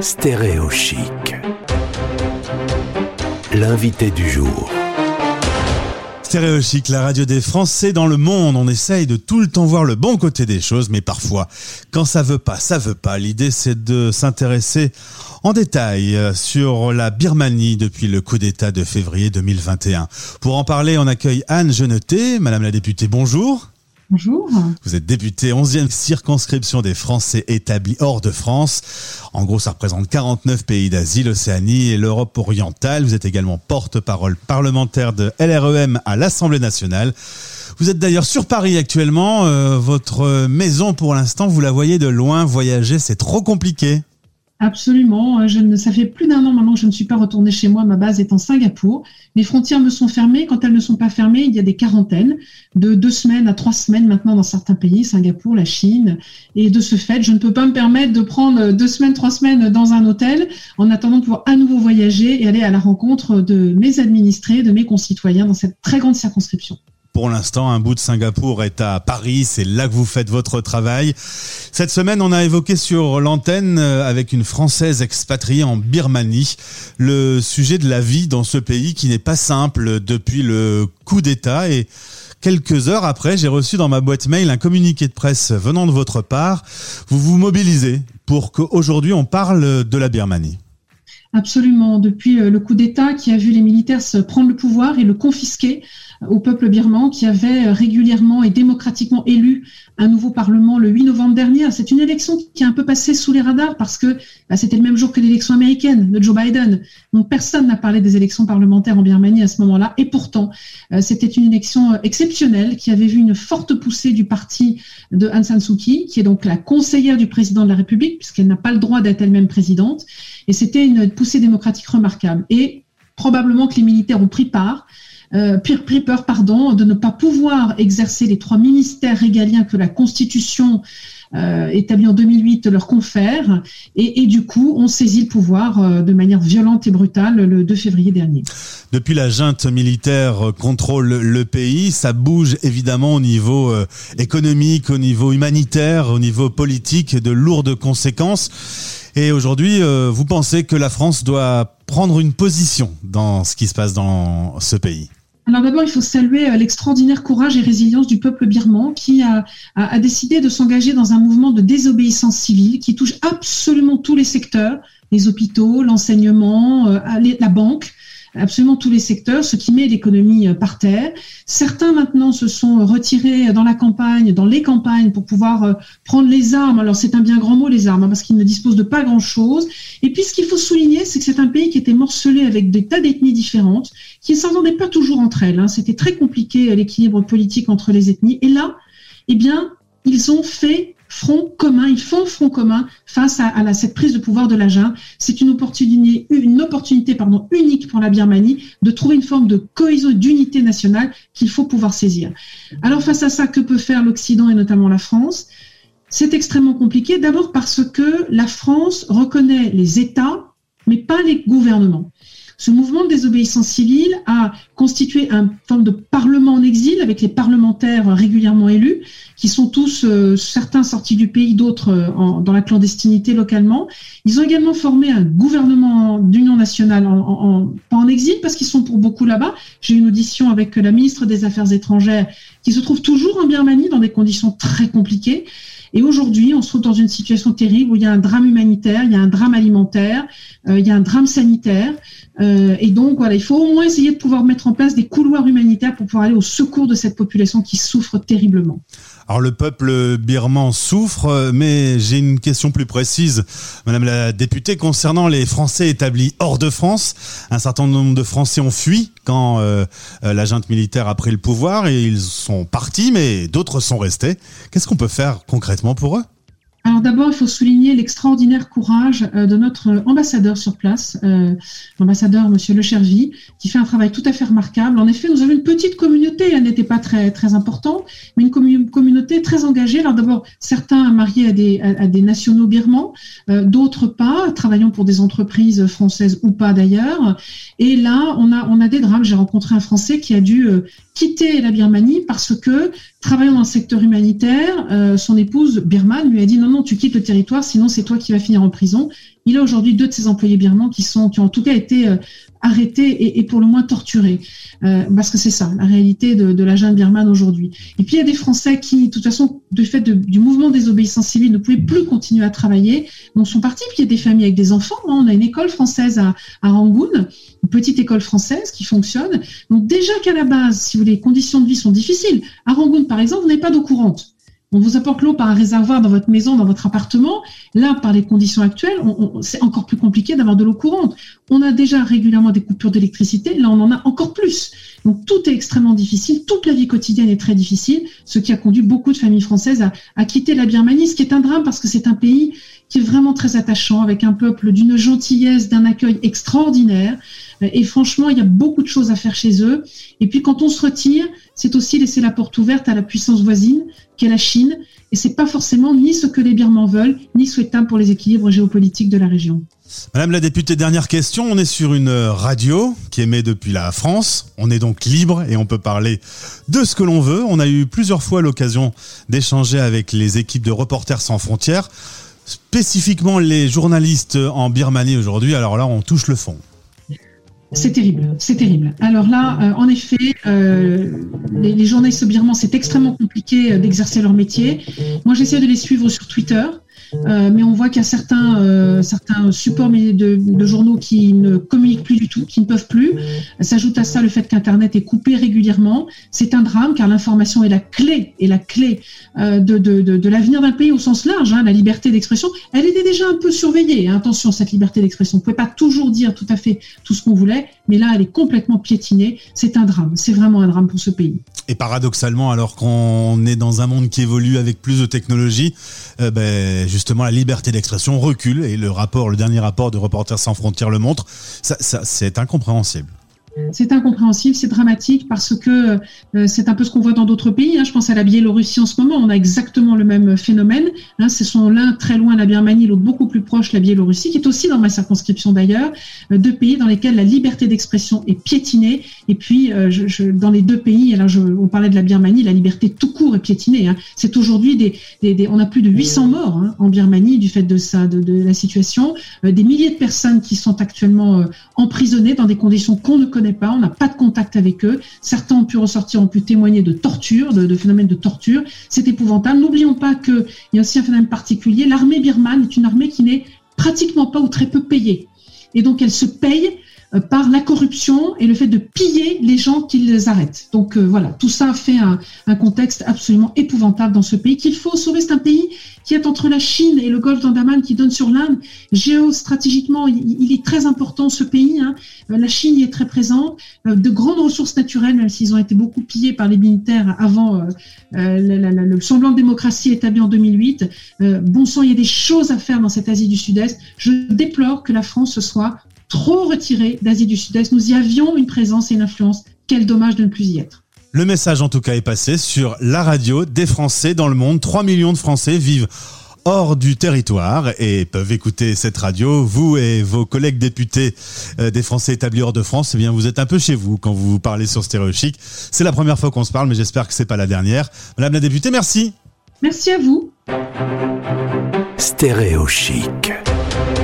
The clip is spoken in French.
Stéréo L'invité du jour. Stéréo la radio des Français dans le monde. On essaye de tout le temps voir le bon côté des choses, mais parfois, quand ça veut pas, ça veut pas. L'idée, c'est de s'intéresser en détail euh, sur la Birmanie depuis le coup d'État de février 2021. Pour en parler, on accueille Anne Geneté. Madame la députée, bonjour. Bonjour. Vous êtes député 11e circonscription des Français établis hors de France. En gros, ça représente 49 pays d'Asie, l'Océanie et l'Europe orientale. Vous êtes également porte-parole parlementaire de LREM à l'Assemblée nationale. Vous êtes d'ailleurs sur Paris actuellement. Euh, votre maison, pour l'instant, vous la voyez de loin. Voyager, c'est trop compliqué. Absolument. Euh, je ne, ça fait plus d'un an maintenant que je ne suis pas retournée chez moi. Ma base est en Singapour. Les frontières me sont fermées. Quand elles ne sont pas fermées, il y a des quarantaines de deux semaines à trois semaines maintenant dans certains pays, Singapour, la Chine. Et de ce fait, je ne peux pas me permettre de prendre deux semaines, trois semaines dans un hôtel en attendant de pouvoir à nouveau voyager et aller à la rencontre de mes administrés, de mes concitoyens dans cette très grande circonscription. Pour l'instant, un bout de Singapour est à Paris, c'est là que vous faites votre travail. Cette semaine, on a évoqué sur l'antenne euh, avec une Française expatriée en Birmanie le sujet de la vie dans ce pays qui n'est pas simple depuis le coup d'État et quelques heures après, j'ai reçu dans ma boîte mail un communiqué de presse venant de votre part. Vous vous mobilisez pour qu'aujourd'hui on parle de la Birmanie. Absolument. Depuis euh, le coup d'État qui a vu les militaires se prendre le pouvoir et le confisquer au peuple birman qui avait euh, régulièrement et démocratiquement élu un nouveau parlement le 8 novembre dernier. C'est une élection qui a un peu passé sous les radars parce que bah, c'était le même jour que l'élection américaine de Joe Biden. Donc personne n'a parlé des élections parlementaires en Birmanie à ce moment-là. Et pourtant, euh, c'était une élection exceptionnelle qui avait vu une forte poussée du parti de Aung San Suu Kyi, qui est donc la conseillère du président de la République, puisqu'elle n'a pas le droit d'être elle-même présidente. Et c'était une poussée démocratique remarquable. Et probablement que les militaires ont pris part, euh, pris peur, pardon, de ne pas pouvoir exercer les trois ministères régaliens que la Constitution euh, établie en 2008 leur confère, et, du coup, on saisit le pouvoir euh, de manière violente et brutale le 2 février dernier. Depuis la junte militaire contrôle le pays, ça bouge évidemment au niveau euh, économique, au niveau humanitaire, au niveau politique, de lourdes conséquences. Et aujourd'hui, euh, vous pensez que la France doit prendre une position dans ce qui se passe dans ce pays? Alors d'abord, il faut saluer euh, l'extraordinaire courage et résilience du peuple birman qui a, a décidé de s'engager dans un mouvement de désobéissance civile qui touche absolument tous les secteurs, les hôpitaux, l'enseignement, euh, la banque, absolument tous les secteurs, ce qui met l'économie euh, par terre. Certains maintenant se sont retirés dans la campagne, dans les campagnes, pour pouvoir euh, prendre les armes. Alors c'est un bien grand mot les armes, hein, parce qu'ils ne disposent de pas grand-chose. Et puis ce qu'il faut souligner, c'est que c'est un pays qui était morcelé avec des tas d'ethnies différentes, qui ne s'entendaient pas toujours entre elles. Hein. C'était très compliqué euh, l'équilibre politique entre les ethnies. Et là, eh bien, ils ont fait front commun, ils font front commun face à, cette prise de pouvoir de la C'est une opportunité, une opportunité pardon, unique pour la Birmanie de trouver une forme de cohésion, d'unité nationale qu'il faut pouvoir saisir. Alors face à ça, que peut faire l'Occident et notamment la France? C'est extrêmement compliqué, d'abord parce que la France reconnaît les États, mais pas les gouvernements. Ce mouvement de désobéissance civile a constitué une forme de parlement en exil avec les parlementaires régulièrement élus, qui sont tous, euh, certains sortis du pays, d'autres euh, dans la clandestinité localement. Ils ont également formé un gouvernement d'union nationale, en, pas en exil, parce qu'ils sont pour beaucoup là-bas. J'ai une audition avec la ministre des Affaires étrangères, qui se trouve toujours en Birmanie dans des conditions très compliquées. Et aujourd'hui, on se trouve dans une situation terrible où il y a un drame humanitaire, il y a un drame alimentaire, euh, il y a un drame sanitaire. Euh, et donc, voilà, il faut au moins essayer de pouvoir mettre en place des couloirs humanitaires pour pouvoir aller au secours de cette population qui souffre terriblement. Alors le peuple birman souffre, mais j'ai une question plus précise, Madame la députée, concernant les Français établis hors de France. Un certain nombre de Français ont fui quand euh, euh la junte militaire a pris le pouvoir et ils sont partis, mais d'autres sont restés. Qu'est-ce qu'on peut faire concrètement pour eux? Alors d'abord, il faut souligner l'extraordinaire courage euh, de notre ambassadeur sur place, euh, l'ambassadeur Monsieur Le Chervy, qui fait un travail tout à fait remarquable. En effet, nous avons une petite communauté, elle n'était pas très très importante, mais une communauté très engagée. Alors d'abord, certains mariés à des, à, des nationaux birmans, euh, d'autres pas, travaillant pour des entreprises françaises ou pas d'ailleurs. Et là, on a on a des drames. J'ai rencontré un Français qui a dû quitté la Birmanie parce que, travaillant dans le secteur humanitaire, euh, son épouse birmane lui a dit non, non, tu quittes le territoire, sinon c'est toi qui vas finir en prison. Il a aujourd'hui deux de ses employés birmans qui sont, qui ont en tout cas été euh, arrêtés et, pour le moins torturés. Euh, parce que c'est ça, la réalité de, de la jeune birmane aujourd'hui. Et puis il y a des Français qui, de toute façon, du fait du mouvement des obéissances civiles, ne pouvaient plus continuer à travailler, donc sont partis. Puis il y a des familles avec des enfants. On a une école française à, à Rangoon, une petite école française qui fonctionne. Donc déjà qu'à la base, si vous les conditions de vie sont difficiles, à Rangoon par exemple, vous n'avez pas d'eau courante. On vous apporte l'eau par un réservoir dans votre maison, dans votre appartement. Là, par les conditions actuelles, c'est encore plus compliqué d'avoir de l'eau courante. On a déjà régulièrement des coupures d'électricité. Là, on en a encore plus. Donc, tout est extrêmement difficile. Toute la vie quotidienne est très difficile, ce qui a conduit beaucoup de familles françaises à, quitter la Birmanie, ce qui est un drame parce que c'est un pays qui est vraiment très attachant, avec un peuple d'une gentillesse, d'un accueil extraordinaire. Et franchement, il y a beaucoup de choses à faire chez eux. Et puis, quand on se retire, c'est aussi laisser la porte ouverte à la puissance voisine, qu'est la Chine. Et c'est pas forcément ni ce que les Birmans veulent, ni souhaitable pour les équilibres géopolitiques de la région. Madame la députée, dernière question. On est sur une radio qui émet depuis la France. On est donc libre et on peut parler de ce que l'on veut. On a eu plusieurs fois l'occasion d'échanger avec les équipes de Reporters sans frontières, spécifiquement les journalistes en Birmanie aujourd'hui. Alors là, on touche le fond. C'est terrible, c'est terrible. Alors là, euh, en effet, euh, les, journalistes birmans, c'est extrêmement compliqué euh, d'exercer leur métier. Moi, j'essaie de les suivre sur Twitter. Euh, mais on voit qu'il y a certains, euh, certains supports de, de, journaux qui ne communiquent plus du tout, qui ne peuvent plus. S'ajoute à ça le fait qu'Internet est coupé régulièrement. C'est un drame car l'information est la clé, est la clé euh, de, de, de l'avenir d'un pays au sens large. Hein, la liberté d'expression, elle était déjà un peu surveillée. Hein. Attention, cette liberté d'expression, on ne pouvait pas toujours dire tout à fait tout ce qu'on voulait, mais là, elle est complètement piétinée. C'est un drame. C'est vraiment un drame pour ce pays. Et paradoxalement, alors qu'on est dans un monde qui évolue avec plus de technologie, ben, justement la liberté d'expression recule et le dernier rapport de Reporters sans frontières le montre. C'est incompréhensible. C'est incompréhensible, c'est dramatique parce que euh, c'est un peu ce qu'on voit dans d'autres pays. Hein. Je pense à la Biélorussie en ce moment, on a exactement le même phénomène. Hein. Ce sont l'un très loin la Birmanie, l'autre beaucoup plus proche la Biélorussie, qui est aussi dans ma circonscription d'ailleurs, euh, deux pays dans lesquels la liberté d'expression est piétinée. Et puis euh, dans les deux pays, alors on parlait de la Birmanie, la liberté tout court est piétinée. Hein. C'est aujourd'hui des, on a plus de 800 morts en Birmanie du fait de ça, de la situation, des milliers de personnes qui sont actuellement emprisonnées dans des conditions qu'on ne connaît pas, on n'a pas de contact avec eux. Certains ont pu ressortir, ont pu témoigner de torture, de, phénomènes de torture. C'est épouvantable. N'oublions pas qu'il y a aussi un phénomène particulier. L'armée birmane est une armée qui n'est pratiquement pas ou très peu payée. Et donc elle se paye par la corruption et le fait de piller les gens qui les arrêtent. Donc euh, voilà, tout ça fait un, contexte absolument épouvantable dans ce pays qu'il faut sauver. C'est un pays qui est entre la Chine et le golfe d'Andaman qui donne sur l'Inde. Géostratégiquement, il, est très important ce pays. Hein. Euh, la Chine y est très présente. de grandes ressources naturelles, même s'ils ont été beaucoup pillés par les militaires avant le semblant de démocratie établi en 2008. bon sang, il y a des choses à faire dans cette Asie du Sud-Est. Je déplore que la France se soit trop retiré d'Asie du Sud-Est. Nous y avions une présence et une influence. Quel dommage de ne plus y être. Le message en tout cas est passé sur la radio des Français dans le monde. 3 millions de Français vivent hors du territoire et peuvent écouter cette radio. Vous et vos collègues députés euh, des Français établis hors de France, eh bien vous êtes un peu chez vous quand vous parlez sur Stéréo Chic. C'est la première fois qu'on se parle, mais j'espère que c'est pas la dernière. Madame la députée, merci. Merci à vous. Stéréo Chic.